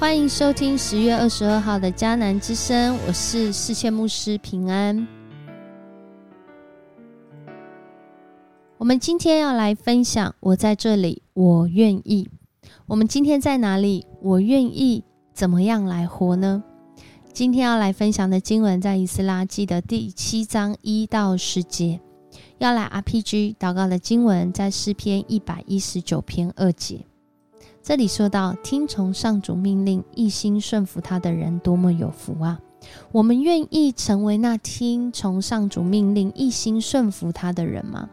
欢迎收听十月二十二号的迦南之声，我是世界牧师平安。我们今天要来分享，我在这里，我愿意。我们今天在哪里？我愿意怎么样来活呢？今天要来分享的经文在以斯拉记的第七章一到十节。要来 RPG 祷告的经文在诗篇一百一十九篇二节。这里说到，听从上主命令、一心顺服他的人，多么有福啊！我们愿意成为那听从上主命令、一心顺服他的人吗？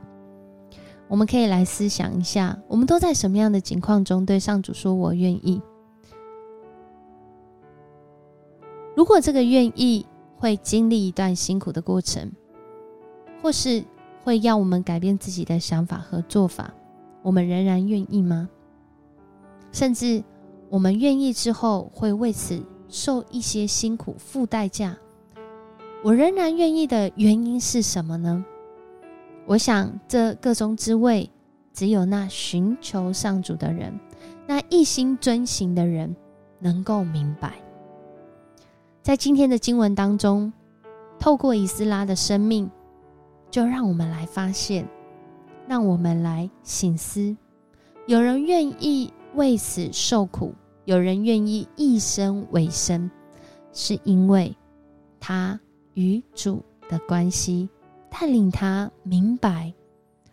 我们可以来思想一下，我们都在什么样的情况中对上主说“我愿意”？如果这个愿意会经历一段辛苦的过程，或是会要我们改变自己的想法和做法，我们仍然愿意吗？甚至我们愿意之后，会为此受一些辛苦、付代价。我仍然愿意的原因是什么呢？我想，这个中之味，只有那寻求上主的人，那一心遵行的人，能够明白。在今天的经文当中，透过以斯拉的生命，就让我们来发现，让我们来醒思：有人愿意。为此受苦，有人愿意一生为生，是因为他与主的关系带领他明白，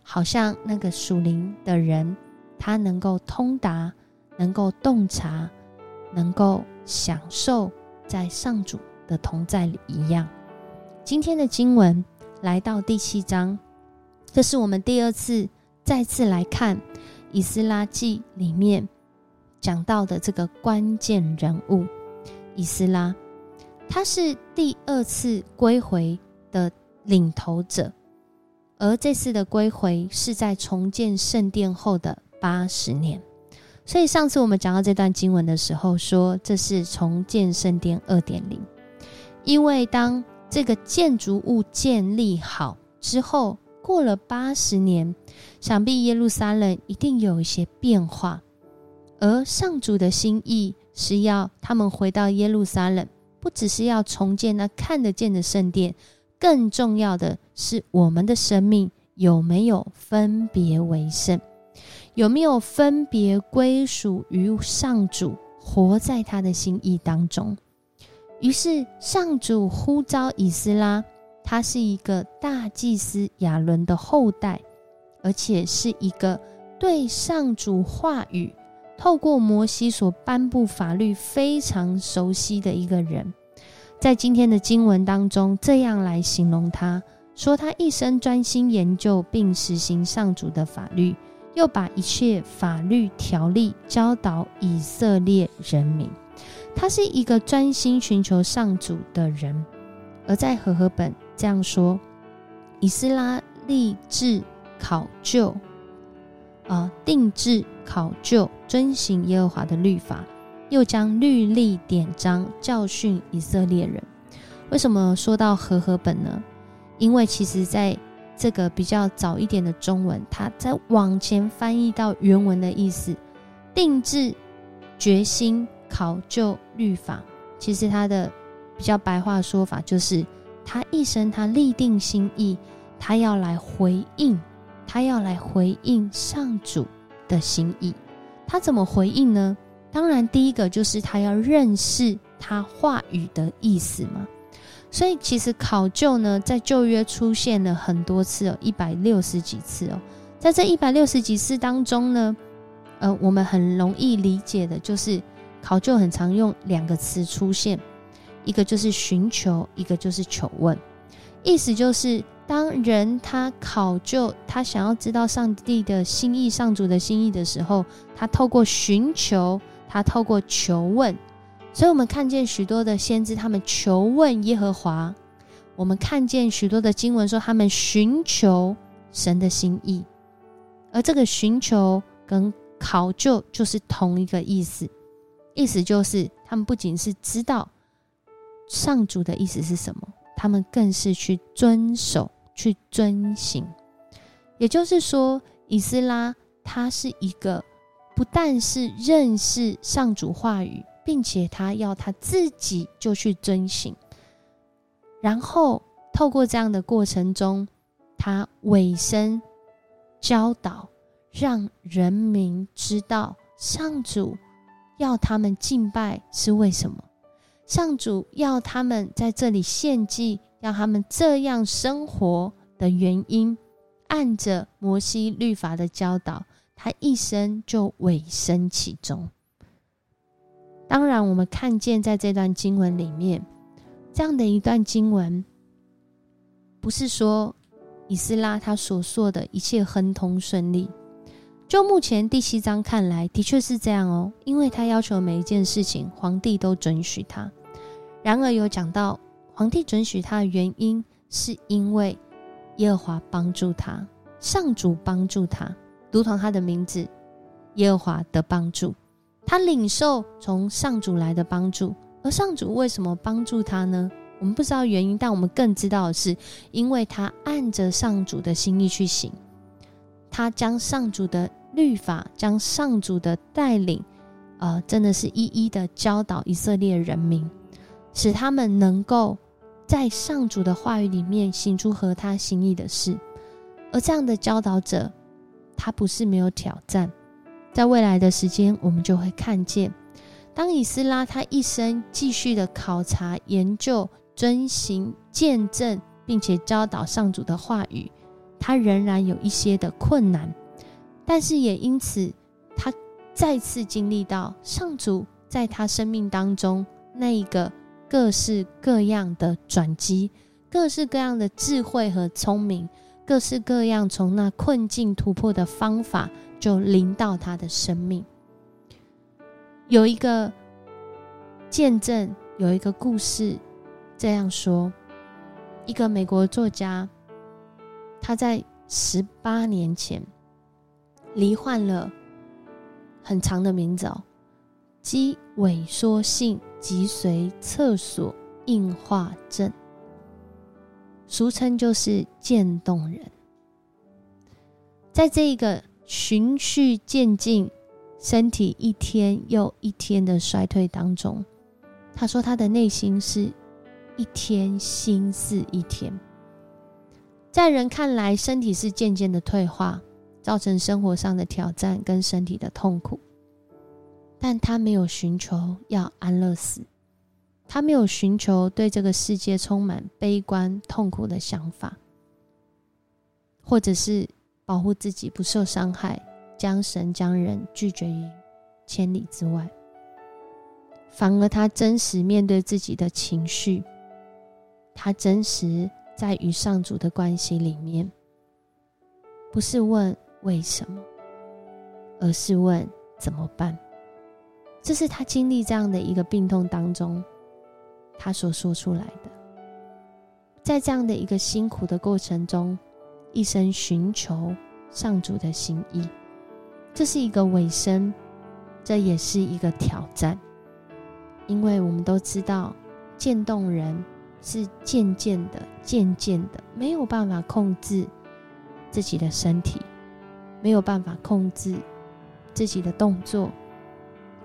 好像那个属灵的人，他能够通达，能够洞察，能够享受在上主的同在里一样。今天的经文来到第七章，这是我们第二次再次来看以斯拉记里面。讲到的这个关键人物，以斯拉，他是第二次归回的领头者，而这次的归回是在重建圣殿后的八十年。所以上次我们讲到这段经文的时候，说这是重建圣殿二点零，因为当这个建筑物建立好之后，过了八十年，想必耶路撒冷一定有一些变化。而上主的心意是要他们回到耶路撒冷，不只是要重建那看得见的圣殿，更重要的是我们的生命有没有分别为圣，有没有分别归属于上主，活在他的心意当中。于是上主呼召以斯拉，他是一个大祭司亚伦的后代，而且是一个对上主话语。透过摩西所颁布法律非常熟悉的一个人，在今天的经文当中，这样来形容他：说他一生专心研究并实行上主的法律，又把一切法律条例教导以色列人民。他是一个专心寻求上主的人。而在和合本这样说：以斯拉立志考究。啊，定制、考究、遵行耶和华的律法，又将律例典章教训以色列人。为什么说到和合本呢？因为其实在这个比较早一点的中文，它在往前翻译到原文的意思，定制、决心、考究律法，其实它的比较白话说法就是，他一生他立定心意，他要来回应。他要来回应上主的心意，他怎么回应呢？当然，第一个就是他要认识他话语的意思嘛。所以，其实考究呢，在旧约出现了很多次哦，一百六十几次哦。在这一百六十几次当中呢，呃，我们很容易理解的就是考究很常用两个词出现，一个就是寻求，一个就是求问，意思就是。当人他考究，他想要知道上帝的心意、上主的心意的时候，他透过寻求，他透过求问，所以我们看见许多的先知，他们求问耶和华；我们看见许多的经文说，他们寻求神的心意，而这个寻求跟考究就是同一个意思，意思就是他们不仅是知道上主的意思是什么。他们更是去遵守、去遵行，也就是说，以斯拉他是一个不但是认识上主话语，并且他要他自己就去遵行，然后透过这样的过程中，他委身教导，让人民知道上主要他们敬拜是为什么，上主要他们在这里献祭，要他们这样生活的原因，按着摩西律法的教导，他一生就委身其中。当然，我们看见在这段经文里面，这样的一段经文，不是说以斯拉他所说的一切亨通顺利。就目前第七章看来，的确是这样哦，因为他要求每一件事情，皇帝都准许他。然而有讲到皇帝准许他的原因，是因为耶和华帮助他，上主帮助他，读同他的名字，耶和华的帮助。他领受从上主来的帮助，而上主为什么帮助他呢？我们不知道原因，但我们更知道的是，因为他按着上主的心意去行，他将上主的律法，将上主的带领，呃，真的是一一的教导以色列人民，使他们能够在上主的话语里面行出合他心意的事。而这样的教导者，他不是没有挑战。在未来的时间，我们就会看见，当以斯拉他一生继续的考察、研究、遵行、见证，并且教导上主的话语，他仍然有一些的困难，但是也因此，他再次经历到上主在他生命当中那一个各式各样的转机，各式各样的智慧和聪明，各式各样从那困境突破的方法。就临到他的生命。有一个见证，有一个故事，这样说：一个美国作家，他在十八年前罹患了很长的名字哦，肌萎缩性脊髓侧索硬化症，俗称就是渐冻人。在这一个。循序渐进，身体一天又一天的衰退当中，他说他的内心是一天心似一天。在人看来，身体是渐渐的退化，造成生活上的挑战跟身体的痛苦。但他没有寻求要安乐死，他没有寻求对这个世界充满悲观痛苦的想法，或者是。保护自己不受伤害，将神将人拒绝于千里之外。反而他真实面对自己的情绪，他真实在与上主的关系里面，不是问为什么，而是问怎么办。这是他经历这样的一个病痛当中，他所说出来的。在这样的一个辛苦的过程中。一生寻求上主的心意，这是一个尾声，这也是一个挑战，因为我们都知道，渐冻人是渐渐的、渐渐的，没有办法控制自己的身体，没有办法控制自己的动作，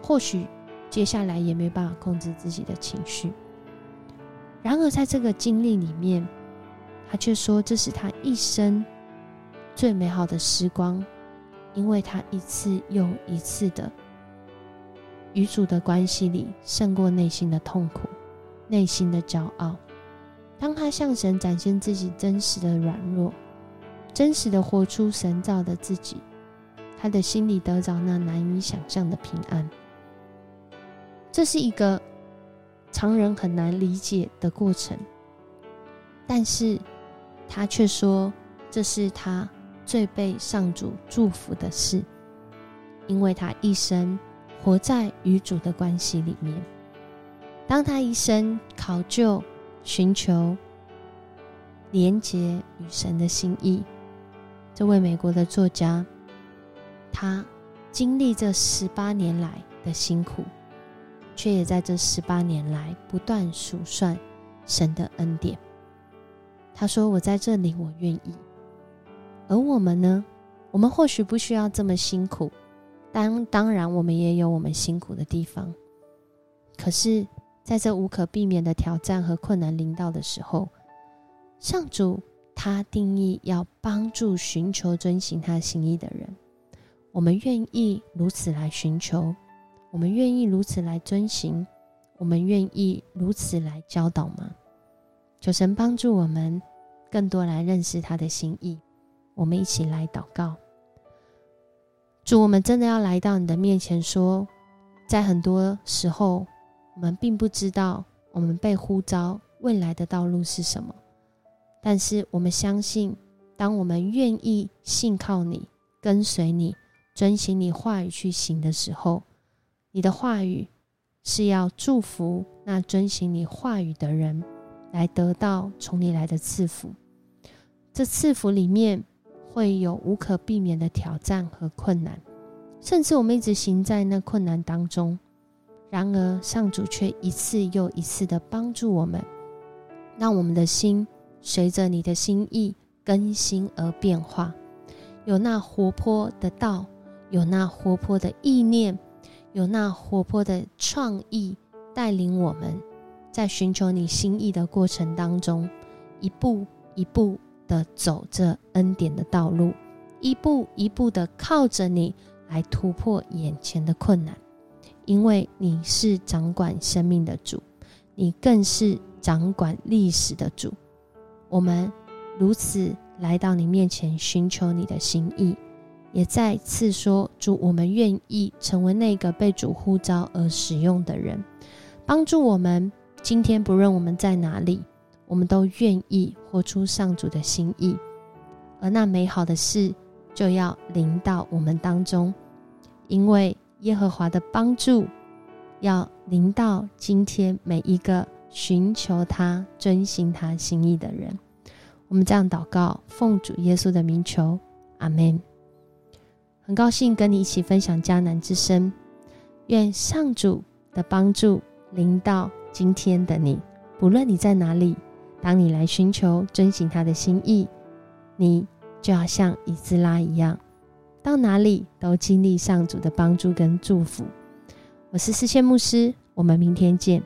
或许接下来也没办法控制自己的情绪。然而，在这个经历里面，他却说：“这是他一生最美好的时光，因为他一次又一次的与主的关系里胜过内心的痛苦、内心的骄傲。当他向神展现自己真实的软弱，真实的活出神造的自己，他的心里得着那难以想象的平安。这是一个常人很难理解的过程，但是。”他却说：“这是他最被上主祝福的事，因为他一生活在与主的关系里面。当他一生考究、寻求、连接与神的心意，这位美国的作家，他经历这十八年来的辛苦，却也在这十八年来不断数算神的恩典。”他说：“我在这里，我愿意。而我们呢？我们或许不需要这么辛苦，当当然，我们也有我们辛苦的地方。可是，在这无可避免的挑战和困难临到的时候，上主他定义要帮助寻求遵行他心意的人。我们愿意如此来寻求，我们愿意如此来遵行，我们愿意如此来教导吗？求神帮助我们更多来认识他的心意。我们一起来祷告。主，我们真的要来到你的面前，说，在很多时候，我们并不知道我们被呼召未来的道路是什么，但是我们相信，当我们愿意信靠你、跟随你、遵行你话语去行的时候，你的话语是要祝福那遵行你话语的人，来得到从你来的赐福。这赐福里面。会有无可避免的挑战和困难，甚至我们一直行在那困难当中。然而，上主却一次又一次的帮助我们，让我们的心随着你的心意更新而变化。有那活泼的道，有那活泼的意念，有那活泼的创意，带领我们在寻求你心意的过程当中，一步一步。的走着恩典的道路，一步一步的靠着你来突破眼前的困难，因为你是掌管生命的主，你更是掌管历史的主。我们如此来到你面前寻求你的心意，也再次说主，我们愿意成为那个被主呼召而使用的人，帮助我们。今天不论我们在哪里。我们都愿意活出上主的心意，而那美好的事就要临到我们当中，因为耶和华的帮助要临到今天每一个寻求他、遵行他心意的人。我们这样祷告，奉主耶稣的名求，阿门。很高兴跟你一起分享迦南之声，愿上主的帮助临到今天的你，不论你在哪里。当你来寻求遵行他的心意，你就要像以斯拉一样，到哪里都经历上主的帮助跟祝福。我是思谦牧师，我们明天见。